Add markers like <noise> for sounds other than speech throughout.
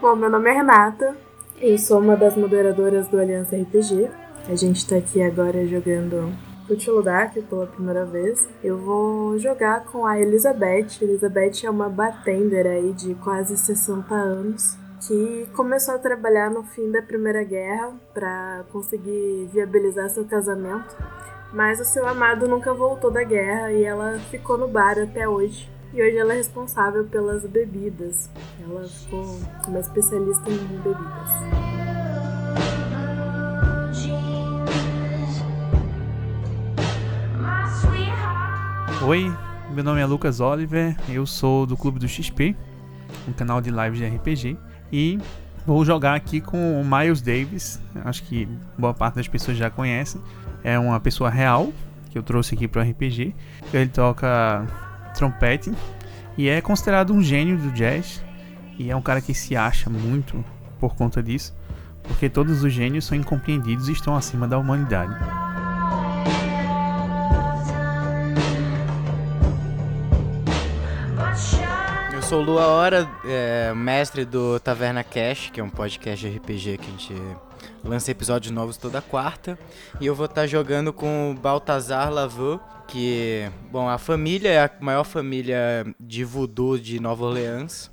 Bom, meu nome é Renata, eu sou uma das moderadoras do Aliança RPG. A gente tá aqui agora jogando Cthulhu Dark pela primeira vez. Eu vou jogar com a Elizabeth. Elizabeth é uma bartender aí de quase 60 anos que começou a trabalhar no fim da Primeira Guerra para conseguir viabilizar seu casamento. Mas o seu amado nunca voltou da guerra e ela ficou no bar até hoje. E hoje ela é responsável pelas bebidas. Ela ficou uma especialista em bebidas. Oi, meu nome é Lucas Oliver, eu sou do Clube do XP, um canal de lives de RPG, e vou jogar aqui com o Miles Davis, acho que boa parte das pessoas já conhecem, é uma pessoa real que eu trouxe aqui para o RPG, ele toca trompete e é considerado um gênio do jazz, e é um cara que se acha muito por conta disso, porque todos os gênios são incompreendidos e estão acima da humanidade. Sou Lua Hora, é, mestre do Taverna Cash, que é um podcast de RPG que a gente lança episódios novos toda quarta. E eu vou estar jogando com o Baltazar Lavaux, que, bom, a família é a maior família de voodoo de Nova Orleans.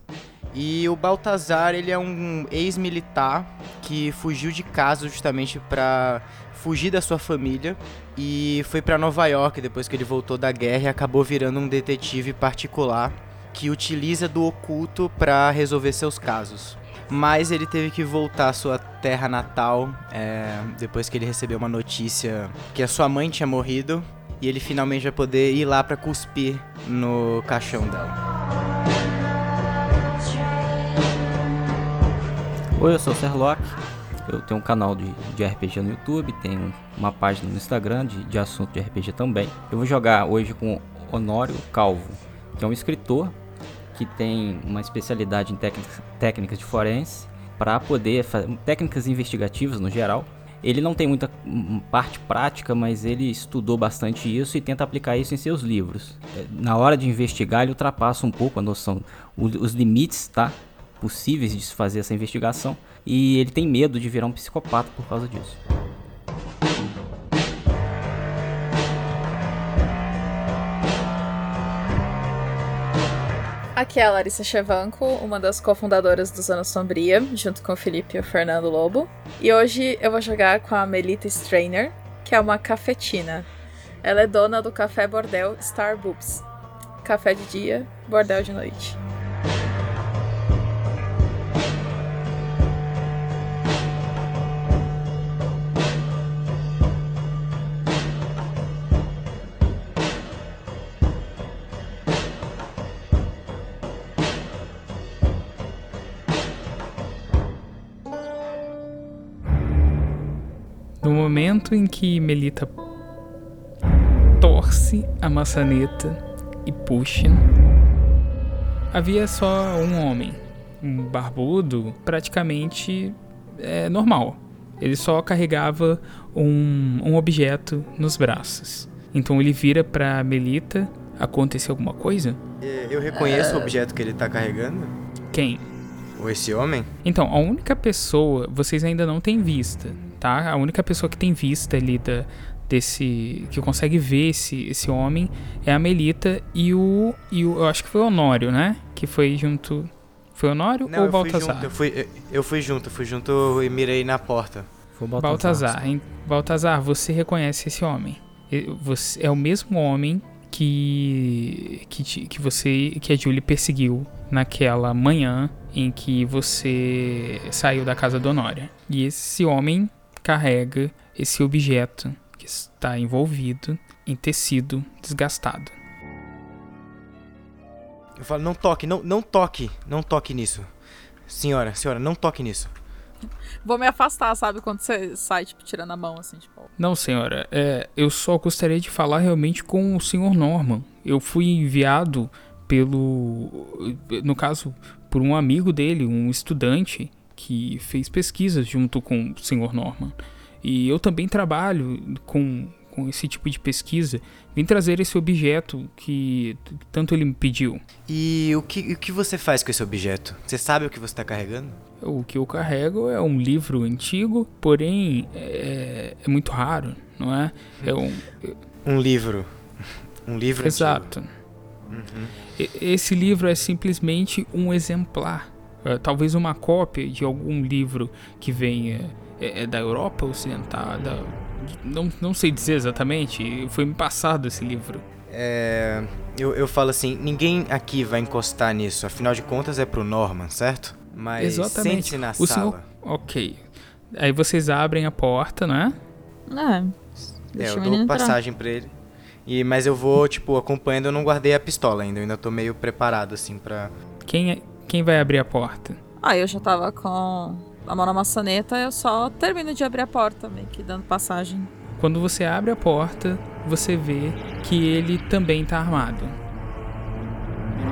E o Baltazar, ele é um ex-militar que fugiu de casa justamente para fugir da sua família e foi para Nova York depois que ele voltou da guerra e acabou virando um detetive particular que utiliza do oculto para resolver seus casos. Mas ele teve que voltar à sua terra natal é, depois que ele recebeu uma notícia que a sua mãe tinha morrido e ele finalmente vai poder ir lá para cuspir no caixão dela. Oi, eu sou o Serlock. Eu tenho um canal de, de RPG no YouTube, tenho uma página no Instagram de, de assunto de RPG também. Eu vou jogar hoje com Honório Calvo, que é um escritor que tem uma especialidade em técnicas, de forense para poder fazer técnicas investigativas no geral. Ele não tem muita hum, parte prática, mas ele estudou bastante isso e tenta aplicar isso em seus livros. É, Na hora de investigar, ele ultrapassa um pouco a noção, os limites, tá? possíveis de se fazer essa investigação e ele tem medo de virar um psicopata por causa disso. Aqui é a Larissa Chevanco, uma das cofundadoras dos Anos Sombria, junto com o Felipe e o Fernando Lobo. E hoje eu vou jogar com a Melita Strainer, que é uma cafetina. Ela é dona do café bordel Star Boobs. Café de dia, bordel de noite. Momento em que Melita torce a maçaneta e puxa, havia só um homem, um barbudo, praticamente é, normal. Ele só carregava um, um objeto nos braços. Então ele vira pra Melita. Aconteceu alguma coisa? É, Eu reconheço o objeto que ele tá carregando? Quem? Ou esse homem? Então, a única pessoa, vocês ainda não têm vista, tá? A única pessoa que tem vista ali da, desse. que consegue ver esse, esse homem é a Melita e o. E o eu acho que foi o Honório, né? Que foi junto. Foi o Honório Não, ou eu o fui Baltazar? junto, eu fui, eu- eu fui junto, fui junto e mirei na porta. Foi o Baltazar. hein? Baltazar, você reconhece esse homem. Você é o mesmo homem que que, que você que a Julie perseguiu naquela manhã em que você saiu da casa do Honório. E esse homem carrega esse objeto que está envolvido em tecido desgastado. Eu falo, não toque, não, não toque, não toque nisso. Senhora, senhora, não toque nisso. Vou me afastar, sabe? Quando você sai, tipo, tirando a mão, assim, tipo. Não, senhora, é, eu só gostaria de falar realmente com o senhor Norman. Eu fui enviado pelo. No caso, por um amigo dele, um estudante que fez pesquisas junto com o Sr. Norman. E eu também trabalho com, com esse tipo de pesquisa. Vim trazer esse objeto que tanto ele me pediu. E o que, o que você faz com esse objeto? Você sabe o que você está carregando? O que eu carrego é um livro antigo, porém é, é muito raro, não é? É um, Um livro. Um livro antigo. Exato. E- Esse livro é simplesmente um exemplar. É, talvez uma cópia de algum livro que venha é, é da Europa Ocidental. Da, não, não sei dizer exatamente. Foi me passado esse livro. É, eu, eu falo assim, ninguém aqui vai encostar nisso, afinal de contas é pro Norman, certo? Mas Exatamente. sente-se na O sala. senhor. Ok. Aí vocês abrem a porta, né? É. É, Deixa eu o menino dou entrar. passagem pra ele. E, mas eu vou, tipo, acompanhando, eu não guardei a pistola ainda, eu ainda tô meio preparado, assim, pra... Quem, é, quem vai abrir a porta? Ah, eu já tava com a mão na maçaneta, eu só termino de abrir a porta, meio que dando passagem. Quando você abre a porta, você vê que ele também tá armado.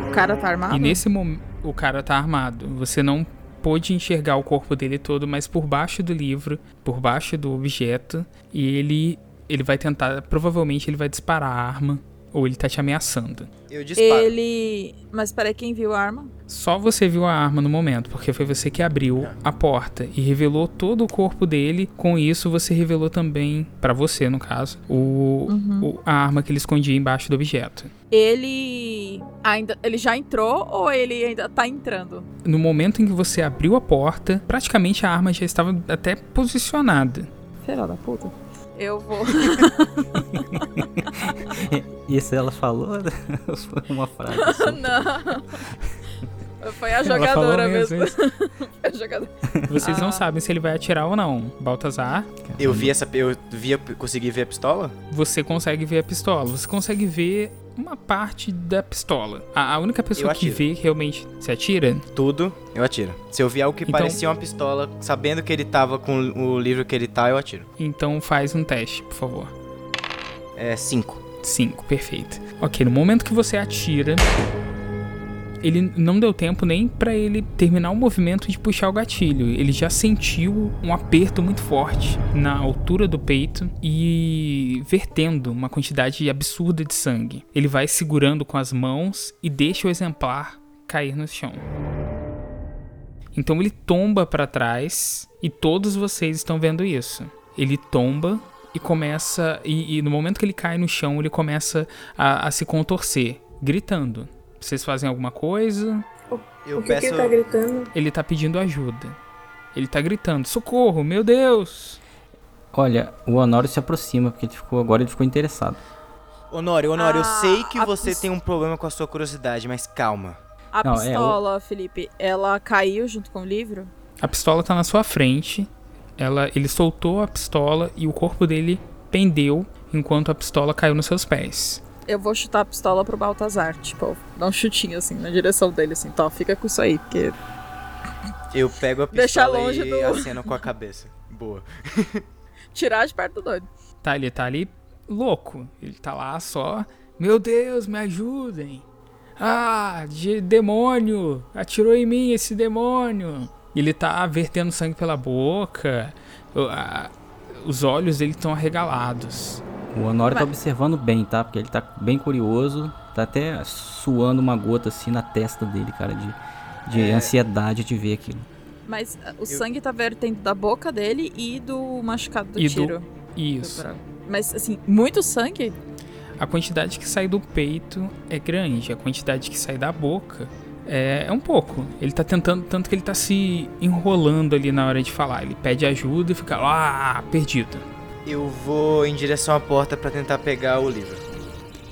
O cara tá armado? E nesse momento, o cara tá armado. Você não pôde enxergar o corpo dele todo, mas por baixo do livro, por baixo do objeto, e ele ele vai tentar, provavelmente ele vai disparar a arma ou ele tá te ameaçando. Eu disparo. Ele. Mas peraí, quem viu a arma? Só você viu a arma no momento, porque foi você que abriu a porta e revelou todo o corpo dele. Com isso, você revelou também, pra você no caso, o, o- a arma que ele escondia embaixo do objeto. Ele. ainda. Ele já entrou ou ele ainda tá entrando? No momento em que você abriu a porta, praticamente a arma já estava até posicionada. Filha da puta. Eu vou. <laughs> Isso ela falou? <laughs> Ou Foi uma frase. <laughs> assim? Não. Foi a jogadora mesmo mesmo. <laughs> a jogadora. Vocês Ah. não sabem se ele vai atirar ou não. Baltazar, Eu vi essa... Eu vi, a- consegui ver a pistola? você consegue ver a pistola. Você consegue ver uma parte da pistola. A, a única pessoa que vê realmente. Você atira? Tudo, eu atiro. Se eu vi algo que Então- parecia uma pistola, sabendo que ele tava com o livro que ele tá, eu atiro. Então faz um teste, por favor. É cinco. 5, perfeito. Ok, no momento que você atira, ele não deu tempo nem pra ele terminar o movimento de puxar o gatilho. Ele já sentiu um aperto muito forte na altura do peito e vertendo uma quantidade absurda de sangue. Ele vai segurando com as mãos e deixa o exemplar cair no chão. Então ele tomba pra trás e todos vocês estão vendo isso. Ele tomba e começa. E, e no momento que ele cai no chão, ele começa a, a se contorcer, gritando. Vocês fazem alguma coisa? Eu o que, peço... que ele tá gritando? Ele tá pedindo ajuda. Ele tá gritando: socorro, meu Deus! Olha, o Honório se aproxima, porque ele ficou, agora ele ficou interessado. Honório, Honório, eu Ah, sei que você pis- tem um problema com a sua curiosidade, mas calma. A Não, é, pistola, Felipe, ela caiu junto com o livro? A pistola tá na sua frente. Ela, ele soltou a pistola e o corpo dele pendeu enquanto a pistola caiu nos seus pés. Eu vou chutar a pistola pro Baltazar, tipo, dar um chutinho assim na direção dele, assim, tó, fica com isso aí, porque. Eu pego a pistola longe e do- <laughs> aceno com a cabeça. Boa. Tirar de perto do doido. Tá, ele tá ali louco. Ele tá lá só. Meu Deus, me ajudem. Ah, de demônio! Atirou em mim esse demônio! Ele tá vertendo sangue pela boca. os olhos dele estão arregalados. O Honório tá Mas- observando bem, tá? Porque ele tá bem curioso. Tá até suando uma gota assim na testa dele, cara, de, de É. ansiedade de ver aquilo. Mas ah, o sangue tá vertendo da boca dele e do machucado do E do- tiro. Isso. Mas assim, muito sangue? A quantidade que sai do peito é grande, a quantidade que sai da boca é, é um pouco. Ele tá tentando, tanto que ele tá se enrolando ali na hora de falar. Ele pede ajuda e fica lá, perdido. Eu vou em direção à porta pra tentar pegar o livro.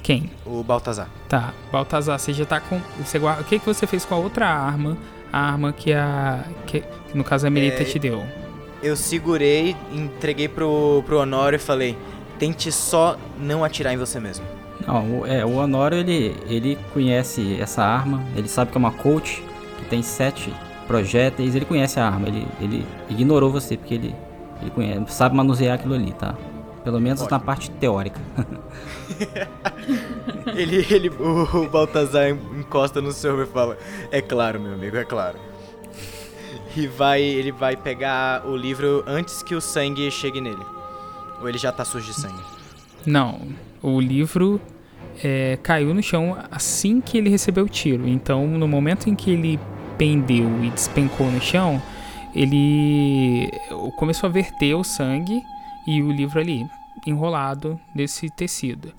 Quem? O Baltazar. Tá, Baltazar, você já tá com. Você guarda, o que, que você fez com a outra arma? A arma que a. Que, que no caso a Melita É, te deu. Eu segurei, entreguei pro, pro Honório e falei: tente só não atirar em você mesmo. Não, o- é, o Honório ele, ele conhece essa arma, ele sabe que é uma Colt, que tem sete projéteis, ele conhece a arma, ele, ele ignorou você porque ele, ele conhece, sabe manusear aquilo ali, tá? Pelo menos na Ótimo. parte teórica. <laughs> Ele, ele, o, o Baltazar encosta no seu e fala: É claro, meu amigo, é claro. E vai, ele vai pegar o livro antes que o sangue chegue nele. Ou ele já tá sujo de sangue. Não, o livro é, caiu no chão assim que ele recebeu o tiro. Então, no momento em que ele pendeu e despencou no chão, ele começou a verter o sangue e o livro ali, enrolado nesse tecido.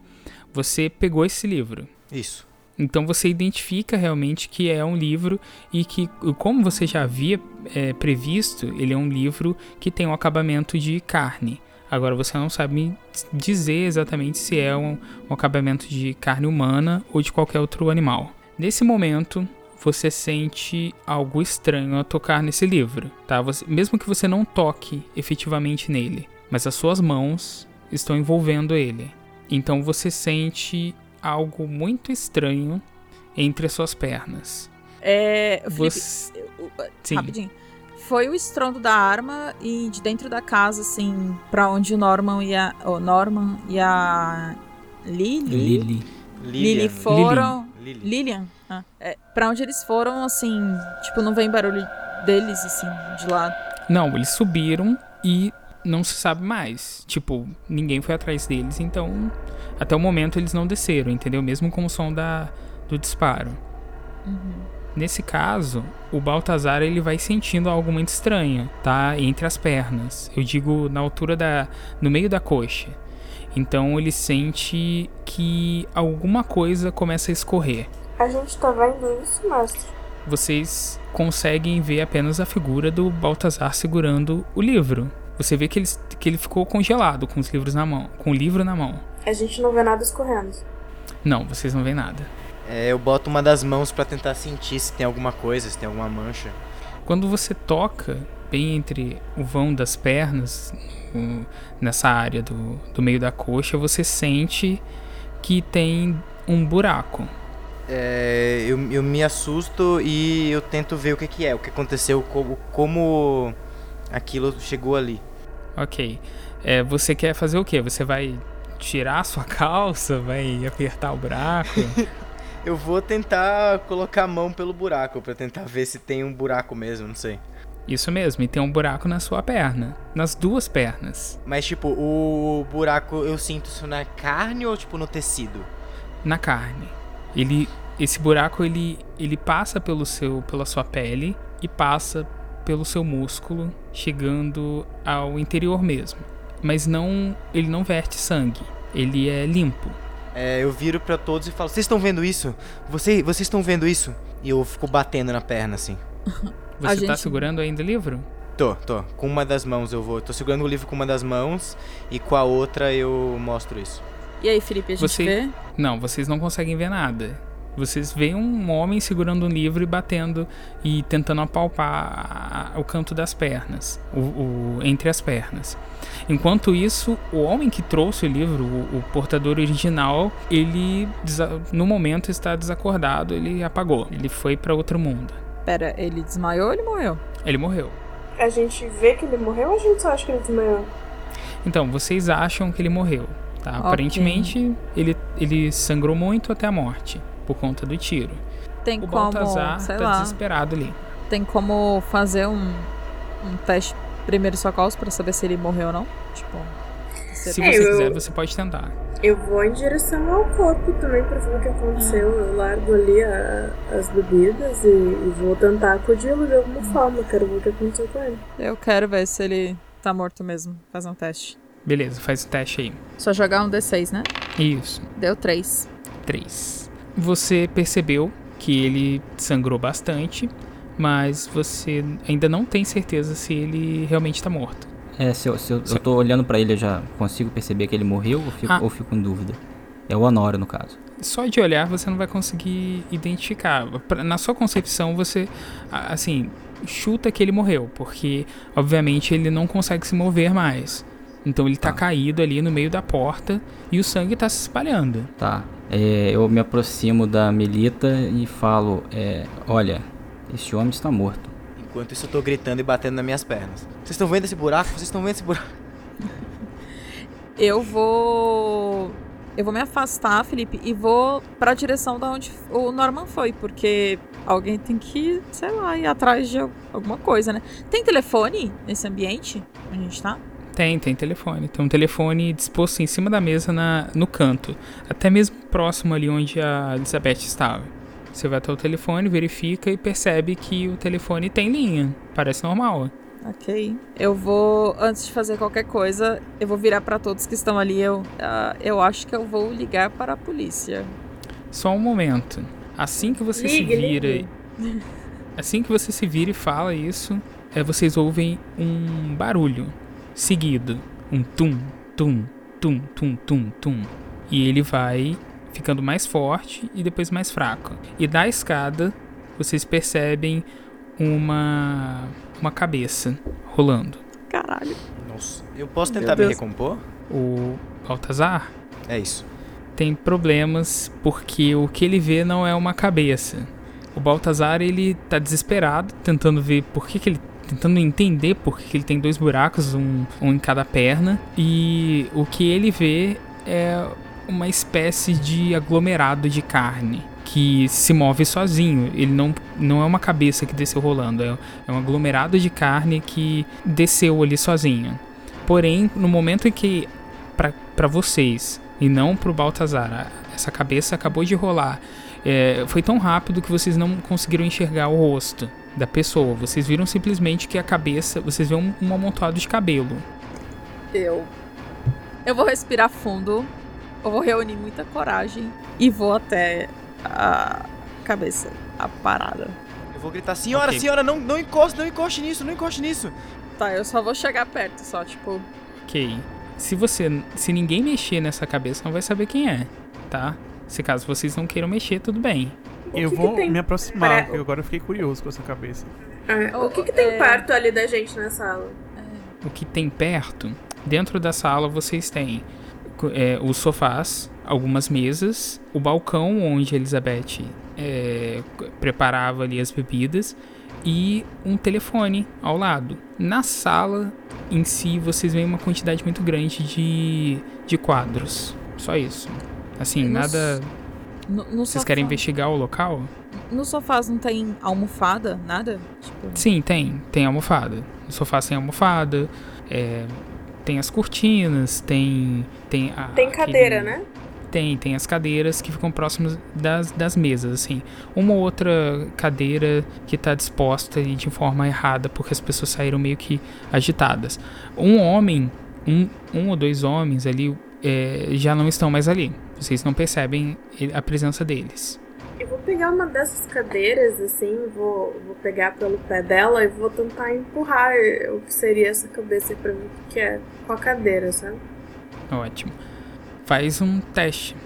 Você pegou esse livro. Isso. Então você identifica realmente que é um livro e que, como você já havia é, previsto, ele é um livro que tem um acabamento de carne. Agora você não sabe dizer exatamente se é um, um acabamento de carne humana ou de qualquer outro animal. Nesse momento, você sente algo estranho ao tocar nesse livro, tá? Você- mesmo que você não toque efetivamente nele, mas as suas mãos estão envolvendo ele. Então você sente algo muito estranho entre as suas pernas. É. Felipe, Você... Sim. Rapidinho. Foi o estrondo da arma e de dentro da casa, assim, pra onde o Norman e a. O Norman e a. Lily? Lily. Lily foram. Lily. Lilian? Ah, é, pra onde eles foram, assim, tipo, não vem barulho deles, assim, de lá. Não, eles subiram e não se sabe mais. Tipo, ninguém foi atrás deles, então até o momento eles não desceram, entendeu? Mesmo com o som da, do disparo. Nesse caso, o Baltazar ele vai sentindo algo muito estranho, tá? Entre as pernas. Eu digo na altura da. no meio da coxa. Então ele sente que alguma coisa começa a escorrer. A gente tá vendo isso, mestre. vocês conseguem ver apenas a figura do Baltazar segurando o livro. Você vê que ele, que ele ficou congelado com os livros na mão, com o livro na mão. A gente não vê nada escorrendo. Não, vocês não veem nada. É, eu boto uma das mãos pra tentar sentir se tem alguma coisa, se tem alguma mancha. Quando você toca bem entre o vão das pernas, nessa área do, do meio da coxa, você sente que tem um buraco. É, eu, eu me assusto e eu tento ver o que, que é, o que aconteceu, como, como aquilo chegou ali. Ok. É, você quer fazer o quê? Você vai tirar a sua <laughs> calça? Vai apertar o buraco? <laughs> Eu vou tentar colocar a mão pelo buraco pra tentar ver se tem um buraco mesmo, não sei. Isso mesmo, e tem um buraco na sua perna. Nas duas pernas. Mas tipo, o buraco eu sinto isso na carne ou tipo no tecido? na carne. Ele, esse buraco ele, ele passa pelo seu, pela sua pele e passa pelo seu músculo, chegando ao interior mesmo. Mas não, ele não verte sangue. Ele é limpo. É, eu viro pra todos e falo: "Vocês estão vendo isso? Você, vocês estão vendo isso?" E eu fico batendo na perna assim. <laughs> Você tá gente- segurando ainda o livro? Tô, tô. Com uma das mãos eu vou. Tô segurando o livro com uma das mãos e com a outra eu mostro isso. E aí, Felipe, a gente Você- vê? Não, vocês não conseguem ver nada. Vocês veem um homem segurando um livro e batendo e tentando apalpar o canto das pernas, o, o- entre as pernas. Enquanto isso, o homem que trouxe o livro, o, o portador original, ele no momento está desacordado, ele apagou, ele foi para outro mundo. Pera, ele desmaiou ou ele morreu? Ele morreu. A gente vê que ele morreu ou a gente só acha que ele desmaiou? Então, vocês acham que ele morreu, tá? Ok. Aparentemente, ele, ele sangrou muito até a morte por conta do tiro. Tem O como, Baltazar sei tá lá, desesperado ali. tem como fazer um, um teste primeiro socorros pra saber se ele morreu ou não? Tipo, Se É, você eu- quiser, você pode tentar. Eu vou em direção ao corpo também pra ver o que aconteceu. Eu largo ali a- as bebidas e, e vou tentar acudi-lo de alguma forma. Quero ver o que aconteceu com ele. eu quero ver se ele tá morto mesmo. Fazer um teste. Beleza, faz o teste aí. Só jogar um D6, né? Isso, Deu 3. 3. Você percebeu que ele sangrou bastante, mas você ainda não tem certeza se ele realmente tá morto. É, se eu, se eu, eu tô olhando pra ele, eu já consigo perceber que ele morreu ou fico, Ah. ou fico em dúvida? É o Honório, no caso. Só de olhar você não vai conseguir identificar. Na sua concepção, você, assim, chuta que ele morreu, porque, obviamente, ele não consegue se mover mais. Então ele tá Tá. caído ali no meio da porta e o sangue tá se espalhando. Tá. É, eu me aproximo da Melita e falo: é, Olha, esse homem está morto. Enquanto isso eu tô gritando e batendo nas minhas pernas. Vocês estão vendo esse buraco? Vocês estão vendo esse buraco? <laughs> eu vou. Eu vou me afastar, Felipe, e vou pra direção da onde o Norman foi, porque alguém tem que, sei lá, ir atrás de alguma coisa, né? Tem telefone nesse ambiente onde a gente tá? Tem, tem telefone. Tem um telefone disposto em cima da mesa na, no canto. Até mesmo próximo ali onde a Elizabeth estava. Você vai até o telefone, verifica e percebe que o telefone tem linha. Parece normal. Ok. Eu vou, antes de fazer qualquer coisa, eu vou virar pra todos que estão ali. Eu, ah, eu acho que eu vou ligar para a polícia. Só um momento. Assim que você se Ligue, vira. ligue. Assim que você se vira e fala isso, é, vocês ouvem um barulho seguido. Um tum, tum, tum, tum, tum, tum. E ele vai ficando mais forte e depois mais fraco. E da escada, vocês percebem uma, uma cabeça rolando. Caralho. Nossa. Eu posso tentar me recompor? O Baltazar É isso. tem problemas porque o que ele vê não é uma cabeça. O Baltazar ele tá desesperado, tentando ver por que, que ele. Tentando entender por que, que ele tem dois buracos, um, um em cada perna. E o que ele vê é uma espécie de aglomerado de carne que se move sozinho. Ele não, não é uma cabeça que desceu rolando, é, é um aglomerado de carne que desceu ali sozinho. Porém, no momento em que para vocês e não pro Baltazar, a- essa cabeça acabou de rolar. É, foi tão rápido que vocês não conseguiram enxergar o rosto da pessoa. Vocês viram simplesmente que a cabeça. Vocês viram um, um amontoado de cabelo. Eu. Eu vou respirar fundo. Eu vou reunir muita coragem e vou até a cabeça, a parada. Eu vou gritar, senhora, Ok. senhora, não, não encoste, não encoste nisso, não encoste nisso. Tá, eu só vou chegar perto, só tipo. Ok. Se você. Se ninguém mexer nessa cabeça, não vai saber quem é, tá? Se caso vocês não queiram mexer, tudo bem. O Eu que que vou tem me aproximar, pra- porque agora eu fiquei curioso com essa cabeça. Ah, Oh, o que, que tem é. perto ali da gente na sala? O que tem perto, dentro da sala vocês têm é, os sofás, algumas mesas, o balcão onde a Elizabeth é, preparava ali as bebidas e um telefone ao lado. Na sala em si vocês veem uma quantidade muito grande de, de quadros. Só isso. Assim, Nos- nada. No, no Vocês sofá- querem investigar o local? No sofás não tem almofada? Nada? Tipo. Sim, tem. Tem almofada. No sofá tem almofada. é, tem as cortinas, tem. Tem, a, Tem cadeira, aquele- né? Tem, tem as cadeiras que ficam próximas das, das mesas, assim. Uma ou outra cadeira que tá disposta e de forma errada, porque as pessoas saíram meio que agitadas. Um homem, um, um ou dois homens ali é, já não estão mais ali. Vocês não percebem a presença deles. Eu vou pegar uma dessas cadeiras, assim, vou, vou pegar pelo pé dela e vou tentar empurrar o que seria essa cabeça aí pra ver o que é com a cadeira, sabe? Ótimo. Faz um teste.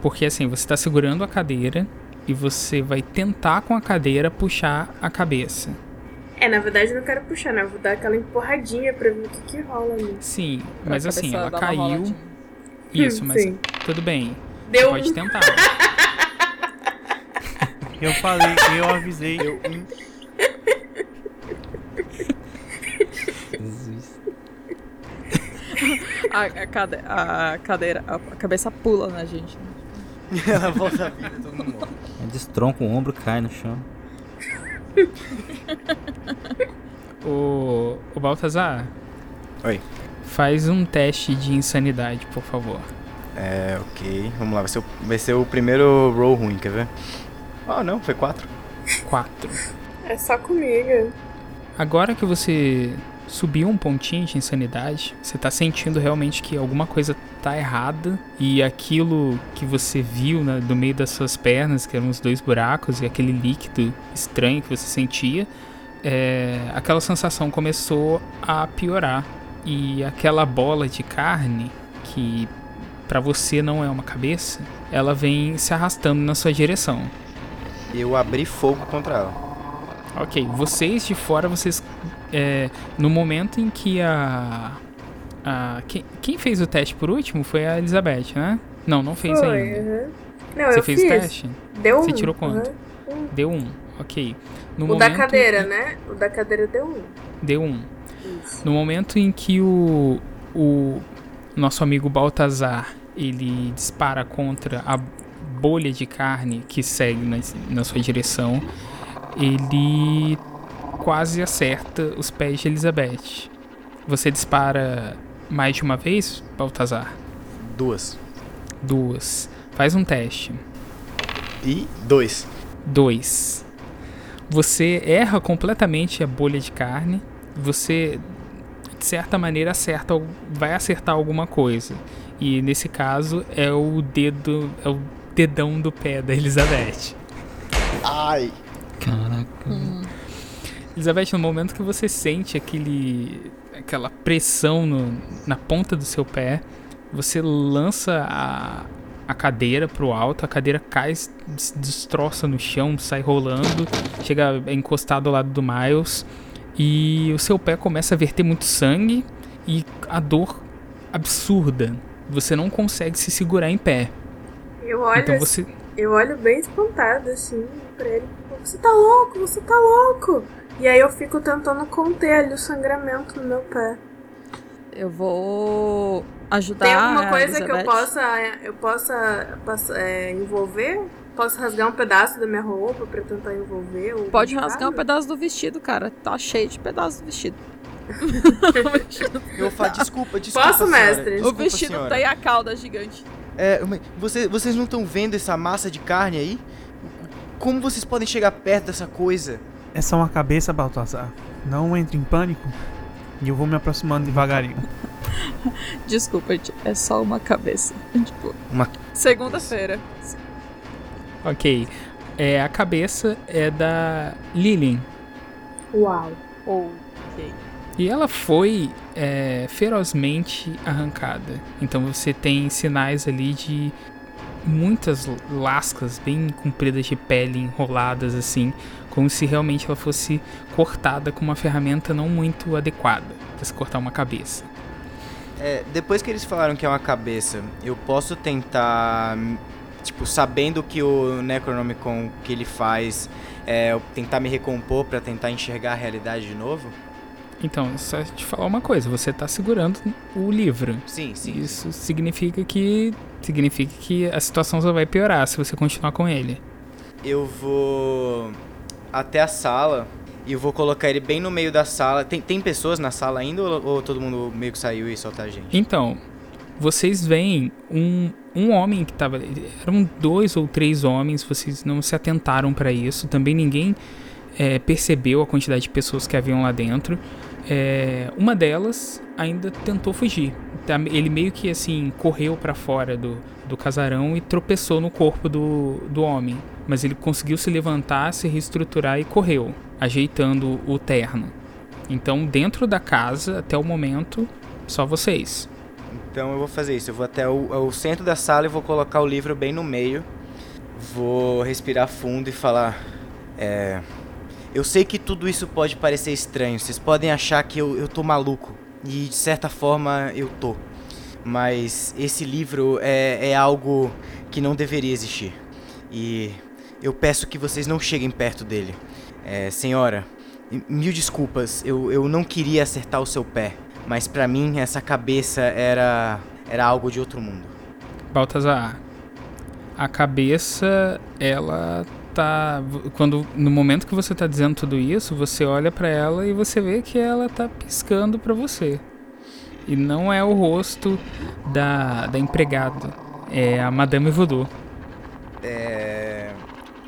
Porque assim, você está segurando a cadeira e você vai tentar com a cadeira puxar a cabeça. É, na verdade eu não quero puxar, né? Eu vou dar aquela empurradinha pra ver o que que rola ali. Sim, pra mas assim, ela caiu. Roladinha. Isso, mas Sim. tudo bem. Deu Pode um... tentar. <laughs> Eu falei, eu avisei. Eu, <laughs> A, a cade- a cadeira, a, a cabeça pula na gente. né? <laughs> ela volta a vida, todo mundo morre. Destronca o ombro, cai no chão. O, o Baltazar. Oi. Faz um teste de insanidade, por favor. É, ok. Vamos lá, vai ser, o, vai ser o primeiro roll ruim, quer ver? Ah, não, foi quatro. 4. É só comigo. Agora que você subiu um pontinho de insanidade, você tá sentindo realmente que alguma coisa tá errada e aquilo que você viu né, do meio das suas pernas, que eram os dois buracos e aquele líquido estranho que você sentia, é, aquela sensação começou a piorar e aquela bola de carne que pra você não é uma cabeça, ela vem se arrastando na sua direção. Eu abri fogo contra ela. Ok, vocês de fora, vocês. é, no momento em que a. a quem, quem fez o teste por último foi a Elizabeth, né? Não, não fez Foi, ainda. aham. Não, Você eu fez fiz. o teste? Deu Você um. tirou quanto? Deu um, ok. No O da cadeira, em- né? O da cadeira deu um. Deu um. Isso. No momento em que o. o nosso amigo Baltazar ele dispara contra a bolha de carne que segue na, na sua direção, ele quase acerta os pés de Elizabeth. Você dispara mais de uma vez, Baltazar? Duas. Duas. Faz um teste. E dois. Dois. Você erra completamente a bolha de carne. Você, de certa maneira, acerta, vai acertar alguma coisa. E nesse caso é o dedo, é o dedão do pé da Elizabeth. Ai. Caraca. Elizabeth, no momento que você sente aquele, aquela pressão no- na ponta do seu pé, você lança a, a cadeira pro alto, a cadeira cai, se destroça no chão, sai rolando, chega a encostar do lado do Miles e o seu pé começa a verter muito sangue e a dor absurda. Você não consegue se segurar em pé. Eu olho, Então assim- você eu olho bem espantada assim pra ele. Você tá louco, você tá louco. E aí eu fico tentando conter ali o sangramento no meu pé. Eu vou ajudar. Tem alguma a coisa que eu possa, eu possa, passa- é, envolver? Posso rasgar um pedaço da minha roupa pra tentar envolver? o Pode rasgar um pedaço do vestido, cara. Tá cheio de pedaços do vestido. Eu falo, desculpa, <laughs> desculpa. Posso, senhora. mestre? o Desculpa, vestido senhora. tem a cauda gigante. É, você- vocês não estão vendo essa massa de carne aí? Como vocês podem chegar perto dessa coisa? É só uma cabeça, Baltazar. Não entre em pânico. E eu vou me aproximando devagarinho. <laughs> Desculpa, gente. É só uma cabeça. Tipo, Uma- segunda-feira. Ok. É, a cabeça é da Lillian. Uau. Ok. E ela foi é, ferozmente arrancada. Então você tem sinais ali de muitas lascas bem compridas de pele enroladas assim, como se realmente ela fosse cortada com uma ferramenta não muito adequada para se cortar uma cabeça. É, depois que eles falaram que é uma cabeça, eu posso tentar, tipo, sabendo que o Necronomicon que ele faz, é, tentar me recompor pra tentar enxergar a realidade de novo? Então, só te falar uma coisa, você tá segurando o livro. Sim, sim. Isso significa que significa que a situação só vai piorar se você continuar com ele. Eu vou até a sala e eu vou colocar ele bem no meio da sala. Tem, tem pessoas na sala ainda ou, ou todo mundo meio que saiu e tá a gente? Então, vocês veem um, um homem que tava. Eram dois ou três homens, vocês não se atentaram para isso. Também ninguém é, percebeu a quantidade de pessoas que haviam lá dentro. É, uma delas ainda tentou fugir. Tá- Ele meio que assim correu para fora do, do casarão e tropeçou no corpo do, do homem. Mas ele conseguiu se levantar, se reestruturar e correu, ajeitando o terno. Então, dentro da casa, até o momento, só vocês. Então eu vou fazer isso. Eu vou até o, o centro da sala e vou colocar o livro bem no meio. Vou respirar fundo e falar. É. Eu sei que tudo isso pode parecer estranho. Vocês podem achar que eu, eu tô maluco. E de certa forma eu tô. Mas esse livro é, é algo que não deveria existir. E eu peço que vocês não cheguem perto dele. É, senhora, mil desculpas. Eu, eu não queria acertar o seu pé. Mas pra mim essa cabeça era era algo de outro mundo. Baltazar, a cabeça, ela tá. Quando, no momento que você tá dizendo tudo isso, você olha pra ela e você vê que ela tá piscando pra você. E não é o rosto da, da empregada, é a Madame Voodoo. É.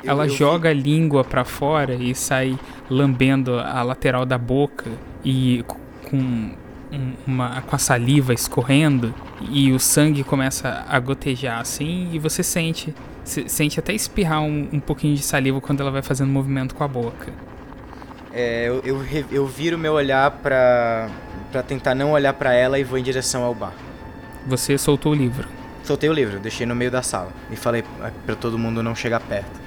eu- ela eu vi- joga a língua pra fora e sai lambendo a lateral da boca e com uma com a saliva escorrendo e o sangue começa a gotejar assim e você sente se- sente até espirrar um, um pouquinho de saliva quando ela vai fazendo movimento com a boca. é, eu, eu, eu viro meu olhar pra, pra tentar não olhar pra ela e vou em direção ao bar. Você soltou o livro. Soltei o livro, deixei no meio da sala e falei ah, pra todo mundo não chegar perto.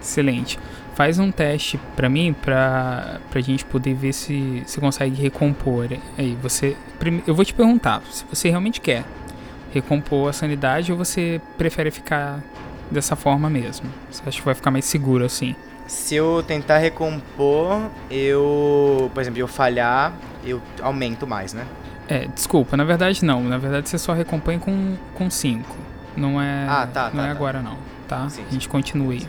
Excelente. Faz um teste pra mim pra, pra gente poder ver se você consegue recompor. Aí você. Eu vou te perguntar se você realmente quer recompor a sanidade ou você prefere ficar dessa forma mesmo. Você acha que vai ficar mais seguro assim? Se eu tentar recompor, eu. Por exemplo, eu falhar, eu aumento mais, né? É, desculpa, na verdade não. Na verdade você só recompõe com 5. Não é. Ah, tá, Não tá, é tá. agora não, tá? Sim, A gente continua aí.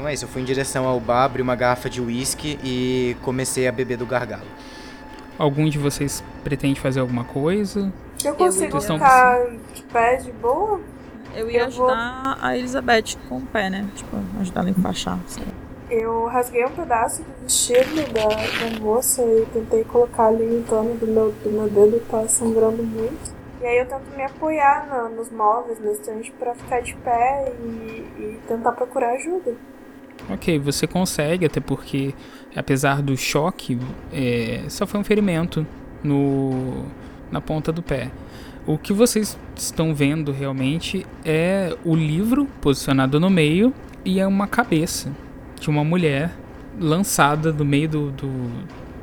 Então é isso, eu fui em direção ao bar, abri uma garrafa de uísque e comecei a beber do gargalo. Algum de vocês pretende fazer alguma coisa? Eu consigo estão- ficar de pé de boa? Eu ia Eu vou- ajudar a Elizabeth com o pé, né? Tipo, ajudar ela a enfaixar. sei. Eu rasguei um pedaço do vestido da, da moça e tentei colocar ali em torno do meu, do meu dedo, tá sangrando muito. E aí eu tento me apoiar na- nos móveis, na estante, pra ficar de pé e, e tentar procurar ajuda. Ok, você consegue, até porque, apesar do choque, é, só foi um ferimento no, na ponta do pé. O que vocês estão vendo realmente é o livro posicionado no meio e é uma cabeça de uma mulher lançada no meio do, do-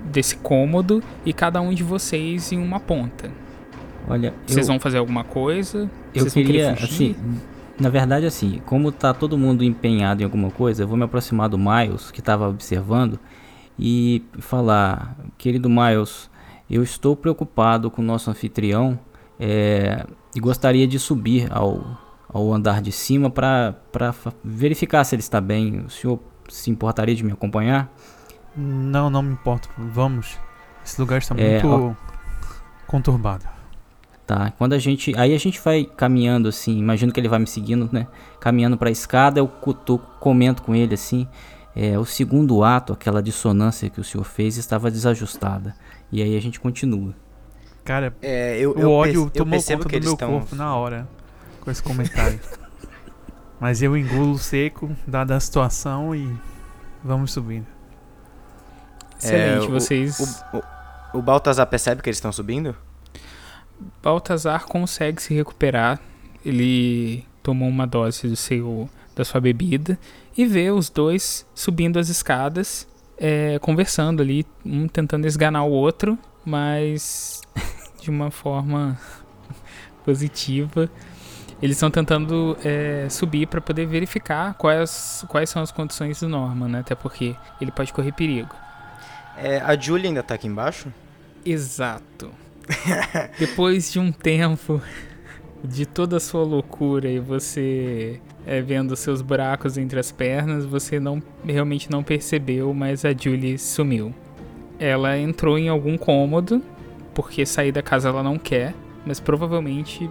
desse cômodo e cada um de vocês em uma ponta. Olha, Vocês eu, vão fazer alguma coisa? eu Vocês queria, assim, na verdade, assim, como tá todo mundo empenhado em alguma coisa, eu vou me aproximar do Miles, que estava observando, e falar, querido Miles, eu estou preocupado com o nosso anfitrião é, e gostaria de subir ao, ao andar de cima para verificar se ele está bem. O senhor se importaria de me acompanhar? Não, não me importo. Vamos. Esse lugar está É, muito conturbado. Tá, quando a gente. Aí a gente vai caminhando assim, imagino que ele vai me seguindo, né? Caminhando pra escada, eu cutuco, comento com ele assim. É, o segundo ato, aquela dissonância que o senhor fez, estava desajustada. E aí a gente continua. Cara, É, eu, o eu ódio perce- eu tomou percebo conta que do eles meu estão. corpo na hora com esse comentário. <laughs> Mas eu engulo seco, dada a situação, e vamos subindo. Excelente, É, o- vocês. O, o, o Baltazar percebe que eles estão subindo? Baltazar consegue se recuperar. Ele tomou uma dose do seu, da sua bebida e vê os dois subindo as escadas, é, conversando ali, um tentando esganar o outro, mas <laughs> de uma forma <laughs> positiva. Eles estão tentando é, subir para poder verificar quais, quais são as condições do Norman, né? Até porque ele pode correr perigo. É, a Julie ainda tá aqui embaixo? Exato. <laughs> Depois de um tempo de toda a sua loucura e você é, vendo seus buracos entre as pernas, você não realmente não percebeu, mas a Julie sumiu. Ela entrou em algum cômodo, porque sair da casa ela não quer, mas provavelmente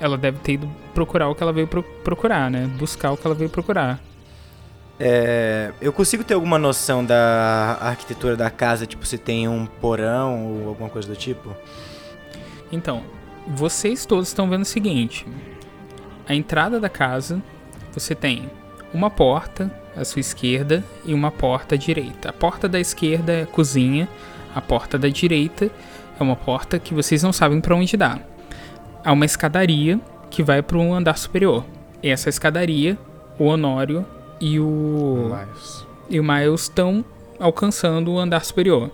ela deve ter ido procurar o que ela veio pro- procurar, né? Buscar o que ela veio procurar. É, eu consigo ter alguma noção da arquitetura da casa, tipo se tem um porão ou alguma coisa do tipo? Então, vocês todos estão vendo o seguinte: a entrada da casa, você tem uma porta à sua esquerda e uma porta à direita. A porta da esquerda é a cozinha, a porta da direita é uma porta que vocês não sabem para onde dá. Há uma escadaria que vai para um andar superior. E essa escadaria, o Honório e o Miles. e o Miles estão alcançando o andar superior.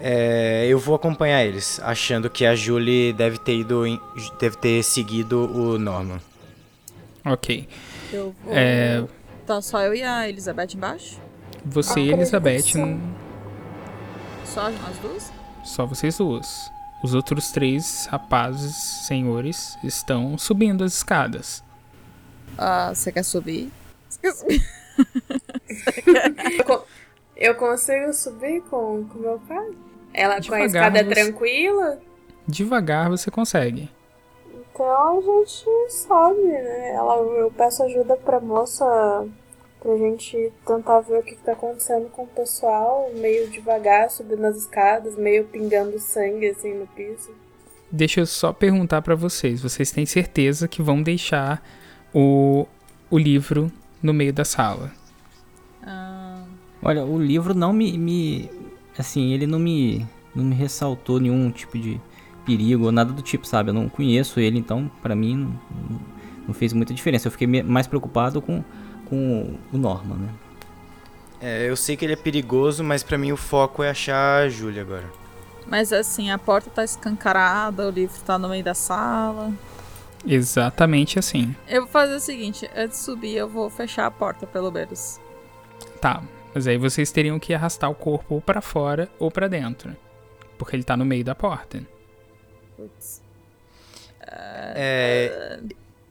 É, eu vou acompanhar eles, achando que a Julie deve ter ido, em- deve ter seguido o Norman. Ok. Eu vou. É, Então só eu e a Elizabeth embaixo? você e Acredito Elizabeth sim. Só nós duas? Só vocês duas. Os outros três rapazes, senhores, estão subindo as escadas. Ah, você quer subir? Você quer subir? <laughs> Eu consigo subir com o meu pai? Ela com a Devagar, escada você- tranquila? Devagar você consegue. Então a gente sobe, né? Ela, eu peço ajuda pra moça pra gente tentar ver o que, que tá acontecendo com o pessoal, meio devagar, subindo as escadas, meio pingando sangue assim no piso. Deixa eu só perguntar pra vocês. Vocês têm certeza que vão deixar o, o livro no meio da sala? Ah, Olha, o livro não me, me assim, ele não me não me ressaltou nenhum tipo de perigo ou nada do tipo, sabe? Eu não conheço ele, então pra mim não, não- fez muita diferença. Eu fiquei mais preocupado com, com o Norman, né? É, eu sei que ele é perigoso, mas pra mim o foco é achar a Julie agora. mas assim, a porta tá escancarada, o livro tá no meio da sala. Exatamente assim. Eu vou fazer o seguinte, antes de subir eu vou fechar a porta pelo menos. Tá. Mas aí vocês teriam que arrastar o corpo ou pra fora ou pra dentro. Porque ele tá no meio da porta. Putz. É,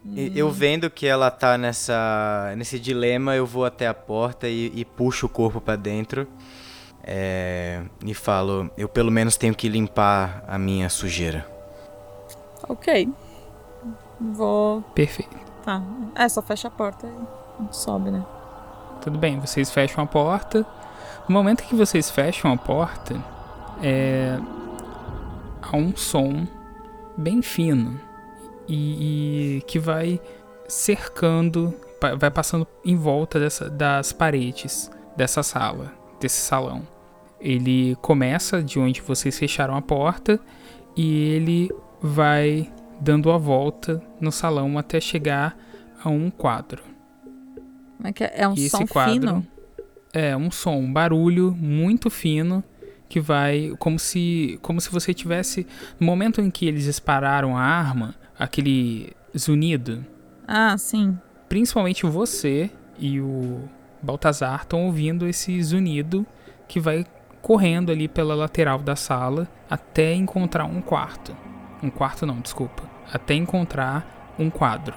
e- eu vendo que ela tá nessa, nesse dilema, eu vou até a porta e, e puxo o corpo pra dentro. É, e falo, eu pelo menos tenho que limpar a minha sujeira. Ok. Vou. Perfeito. Tá. É, só fecha a porta e sobe, né? Tudo bem, vocês fecham a porta. No momento que vocês fecham a porta, é... há um som bem fino e, e que vai cercando, vai passando em volta dessa- das paredes dessa sala, desse salão. Ele começa de onde vocês fecharam a porta e ele vai dando a volta no salão até chegar a um quadro. Como é que é? É um E som quadro fino? É um som, um barulho muito fino que vai como se como se você tivesse no momento em que eles dispararam a arma, aquele zunido, Ah, sim. principalmente você e o Baltazar estão ouvindo esse zunido que vai correndo ali pela lateral da sala até encontrar um quarto. Um quarto não, desculpa. Até encontrar um quadro.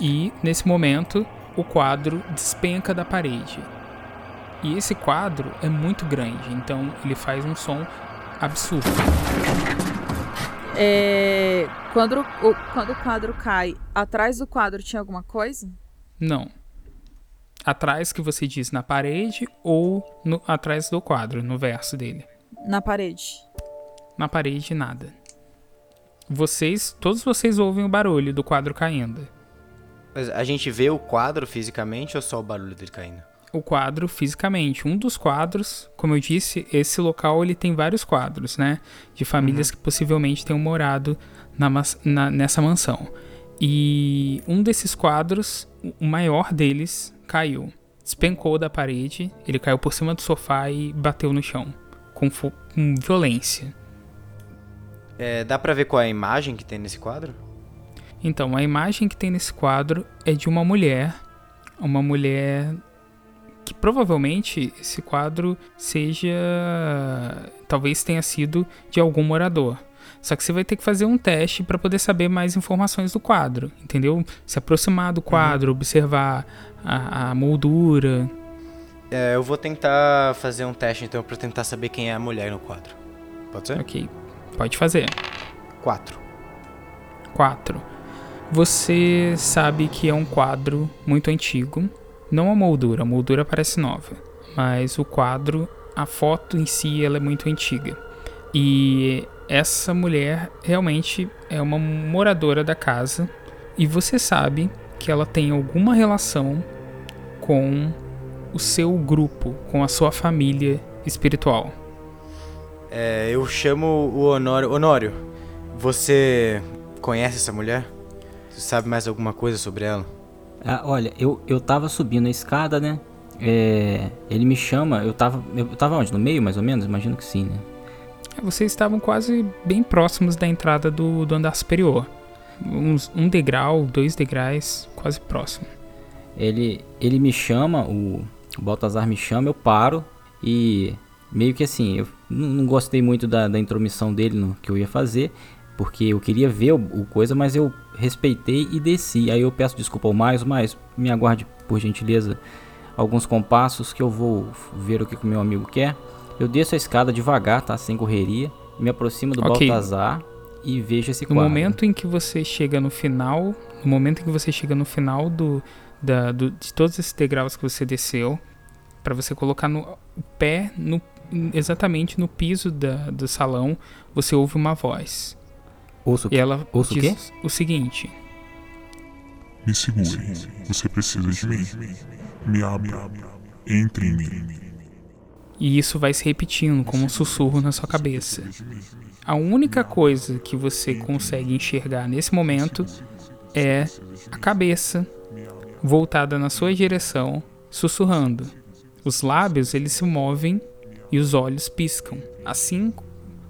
E nesse momento, o quadro despenca da parede. E esse quadro é muito grande, então ele faz um som absurdo. É, quando, o, quando o quadro cai, atrás do quadro tinha alguma coisa? Não. Atrás que você diz na parede ou no- atrás do quadro, no verso dele. Na parede. Na parede, nada. Vocês, todos vocês ouvem o barulho do quadro caindo. Mas a gente vê o quadro fisicamente ou só o barulho dele caindo? O quadro fisicamente, um dos quadros, como eu disse, esse local ele tem vários quadros, né? De famílias que possivelmente tenham morado na na- nessa mansão. E um desses quadros, o maior deles, caiu. Despencou da parede, ele caiu por cima do sofá e bateu no chão. Com, com violência. É, dá pra ver qual é a imagem que tem nesse quadro? Então, a imagem que tem nesse quadro é de uma mulher. Uma mulher que provavelmente esse quadro seja. Talvez tenha sido de algum morador. Só que você vai ter que fazer um teste para poder saber mais informações do quadro, entendeu? Se aproximar do quadro, observar a, a moldura. É, eu vou tentar fazer um teste então pra tentar saber quem é a mulher no quadro. Pode ser? Ok, pode fazer. Quatro. 4. Você sabe que é um quadro muito antigo. Não a moldura, a moldura parece nova. Mas o quadro, a foto em si, ela é muito antiga. E essa mulher realmente é uma moradora da casa. E você sabe que ela tem alguma relação com o seu grupo, com a sua família espiritual. É, eu chamo o Honório. Honório, você conhece essa mulher? Você sabe mais alguma coisa sobre ela? Ah, olha, eu, eu tava subindo a escada, né? É, ele me chama, eu tava. Eu tava onde? No meio, mais ou menos? Imagino que sim, né? Vocês estavam quase bem próximos da entrada do, do andar superior. Uns, um degrau, dois degraus, quase próximo. Ele, ele me chama, o, o Baltazar me chama, eu paro e meio que assim, eu não, não gostei muito da, da intromissão dele no que eu ia fazer, porque eu queria ver o, o coisa, mas eu respeitei e desci. Aí eu peço desculpa ao mais, mas me aguarde por gentileza alguns compassos que eu vou ver o que o meu amigo quer. Eu desço a escada devagar, tá? Sem correria, me aproximo do Ok. Baltazar e vejo esse No quadro. momento em que você chega no final, no momento em que você chega no final do, da, do- de todos esses degraus que você desceu, para você colocar no, o pé no, exatamente no piso da, do salão, você ouve uma voz. Ouço E ela Ouço o diz o seguinte: Me segure. Você precisa de mim. Me abra. Entre em mim. E isso vai se repetindo como um sussurro na sua cabeça. A única coisa que você consegue enxergar nesse momento é a cabeça voltada na sua direção, sussurrando. Os lábios eles se movem e os olhos piscam. Assim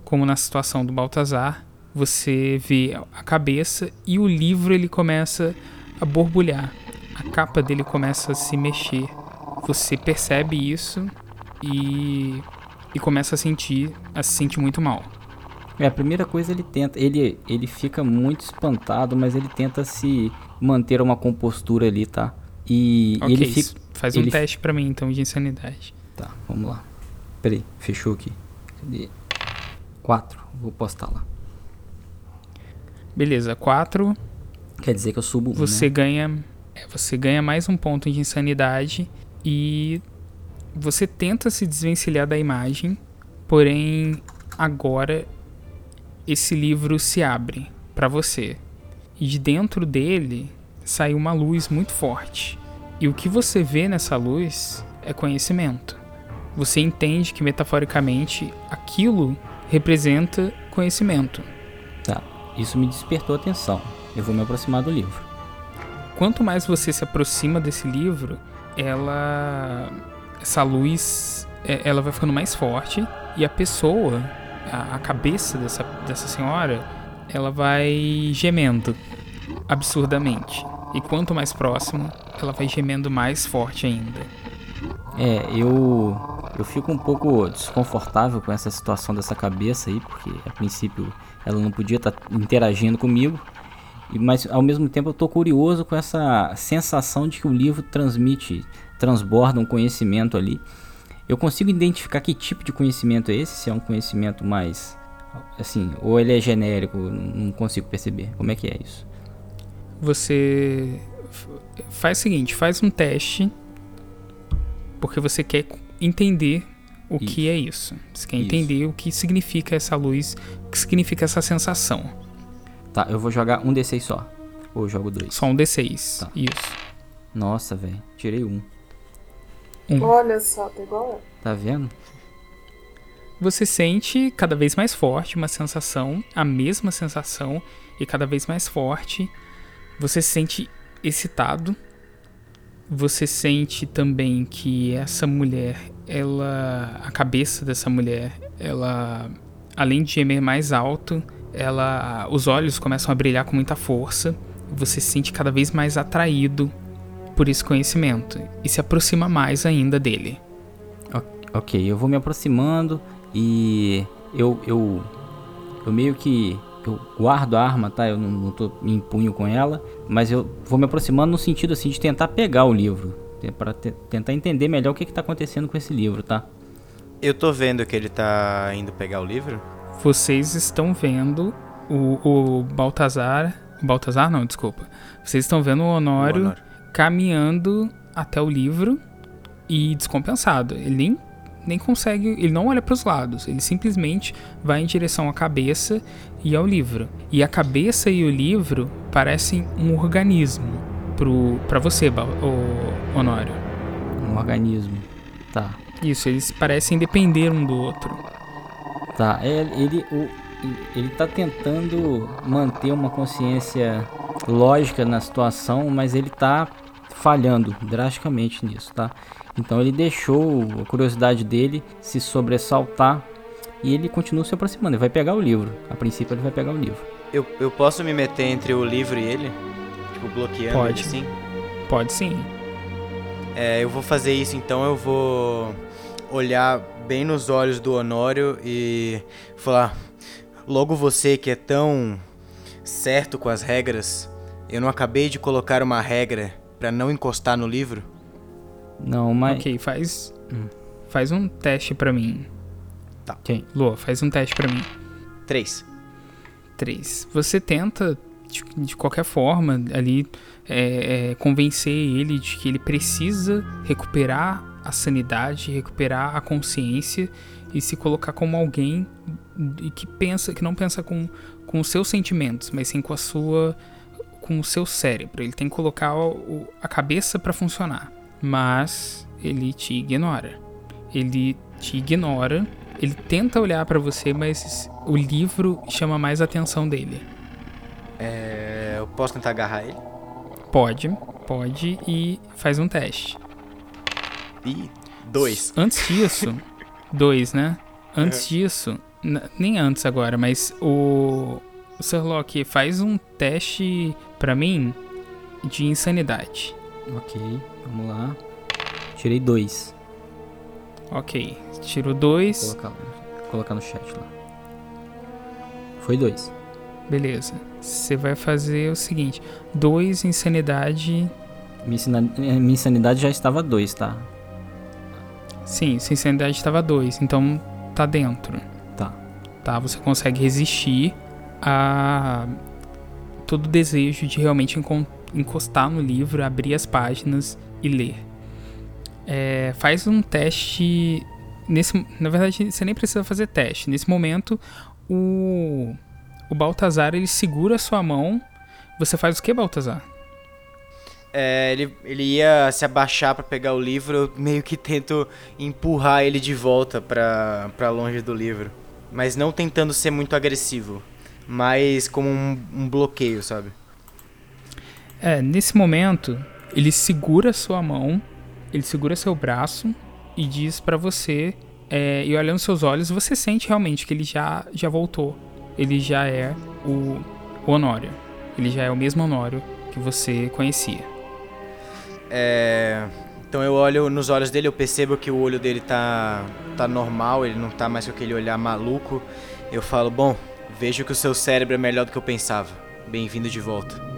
como na situação do Baltazar, você vê a cabeça e o livro ele começa a borbulhar. A capa dele começa a se mexer. Você percebe isso e e começa a sentir, a se sentir muito mal. É, a primeira coisa ele tenta, ele, ele fica muito espantado, mas ele tenta se manter uma compostura ali, tá? E Ok, ele fica. faz um ele- teste pra mim então de insanidade. Tá, vamos lá. Peraí, fechou aqui. Cadê? Quatro, vou postar lá. Beleza, 4, Quer dizer que eu subo um, você né? ganha. é, Você ganha mais um ponto de insanidade e você tenta se desvencilhar da imagem, porém agora esse livro se abre pra você. E de dentro dele sai uma luz muito forte. E o que você vê nessa luz é conhecimento. Você entende que metaforicamente aquilo representa conhecimento. Isso me despertou atenção. Eu vou me aproximar do livro. quanto mais você se aproxima desse livro, ela essa luz é, ela vai ficando mais forte e a pessoa, a, a cabeça dessa, dessa senhora, ela vai gemendo absurdamente. E quanto mais próximo, ela vai gemendo mais forte ainda. É, eu eu fico um pouco desconfortável com essa situação dessa cabeça aí, porque a princípio ela não podia estar interagindo comigo, mas ao mesmo tempo eu tô curioso com essa sensação de que o livro transmite, transborda um conhecimento ali. Eu consigo identificar que tipo de conhecimento é esse, se é um conhecimento mais assim, ou ele é genérico, não consigo perceber. Como é que é isso? Você faz o seguinte, faz um teste porque você quer entender o Isso. que é isso. Você quer Isso. entender o que significa essa luz, o que significa essa sensação. Tá, eu vou jogar um D6 só. Ou eu jogo dois. Só um D6. Tá. Isso. Nossa, velho, tirei um. Olha só, tá igual. Tá vendo? Você sente cada vez mais forte uma sensação, a mesma sensação, e cada vez mais forte. Você se sente excitado. Você sente também que essa mulher, ela. A cabeça dessa mulher, ela. Além de gemer mais alto, ela. Os olhos começam a brilhar com muita força. Você se sente cada vez mais atraído por esse conhecimento. E se aproxima mais ainda dele. Ok, eu vou me aproximando e eu eu eu meio que eu guardo a arma, tá? Eu não, não tô me empunho com ela, mas eu vou me aproximando no sentido assim de tentar pegar o livro, para tentar entender melhor o que que tá acontecendo com esse livro, tá? Eu tô vendo que ele tá indo pegar o livro. vocês estão vendo o, o Baltazar. Baltazar não, desculpa. Vocês estão vendo o Honório, O Honório. caminhando até o livro e descompensado. Ele nem, nem consegue. Ele não olha para os lados. Ele simplesmente vai em direção à cabeça e ao livro. E a cabeça e o livro parecem um organismo pro, pra você, o Honório. Um organismo. Tá. Isso, eles parecem depender um do outro. Tá, é, ele, o, ele tá tentando manter uma consciência lógica na situação, mas ele tá falhando drasticamente nisso, tá? Então ele deixou a curiosidade dele se sobressaltar e ele continua se aproximando. Ele vai pegar o livro. A princípio ele vai pegar o livro. Eu, eu posso me meter entre o livro e ele? Tipo, bloqueando Pode. ele assim? Pode sim. É, eu vou fazer isso então, eu vou olhar bem nos olhos do Honório e falar: Logo você que é tão certo com as regras, eu não acabei de colocar uma regra pra não encostar no livro? Não, mas. Ok, faz. Hum. Faz um teste pra mim. Quem? Lua, faz um teste pra mim. Três. 3. Você tenta, de, de qualquer forma, ali é, é, convencer ele de que ele precisa recuperar a sanidade, recuperar a consciência e se colocar como alguém que pensa, que não pensa com, com os seus sentimentos, mas sim com a sua, com o seu cérebro. Ele tem que colocar a cabeça para funcionar, mas ele te ignora. Ele te ignora. Ele tenta olhar pra você, mas o livro chama mais a atenção dele. É, eu posso tentar agarrar ele? Pode, pode e faz um teste. Ih, dois. Antes disso, <laughs> dois, né? Antes disso, n- nem antes agora, mas o, o Sherlock faz um teste pra mim de insanidade. Ok, vamos lá. Tirei dois. Ok. Tirou dois. Colocar, colocar no chat lá. Foi dois. Beleza. Você vai fazer o seguinte: dois insanidade. Minha, insanidade já estava dois, tá? Sim, sua insanidade estava dois, então tá dentro. Tá. Tá, você consegue resistir a todo o desejo de realmente encostar no livro, abrir as páginas e ler. É, faz um teste. Nesse, na verdade, você nem precisa fazer teste. Nesse momento, o, o Baltazar ele segura a sua mão. Você faz o que, Baltazar? É, ele, ele ia se abaixar pra pegar o livro, eu meio que tento empurrar ele de volta pra, pra longe do livro. Mas não tentando ser muito agressivo, mas como um, um bloqueio, sabe? É, nesse momento, ele segura sua mão, ele segura seu braço e diz pra você, é, e olhando seus olhos, você sente realmente que ele já, já voltou. Ele já é o, o Honório. Ele já é o mesmo Honório que você conhecia. É, então eu olho nos olhos dele, eu percebo que o olho dele tá, tá normal, ele não tá mais com aquele olhar maluco. Eu falo, bom, vejo que o seu cérebro é melhor do que eu pensava. Bem-vindo de volta.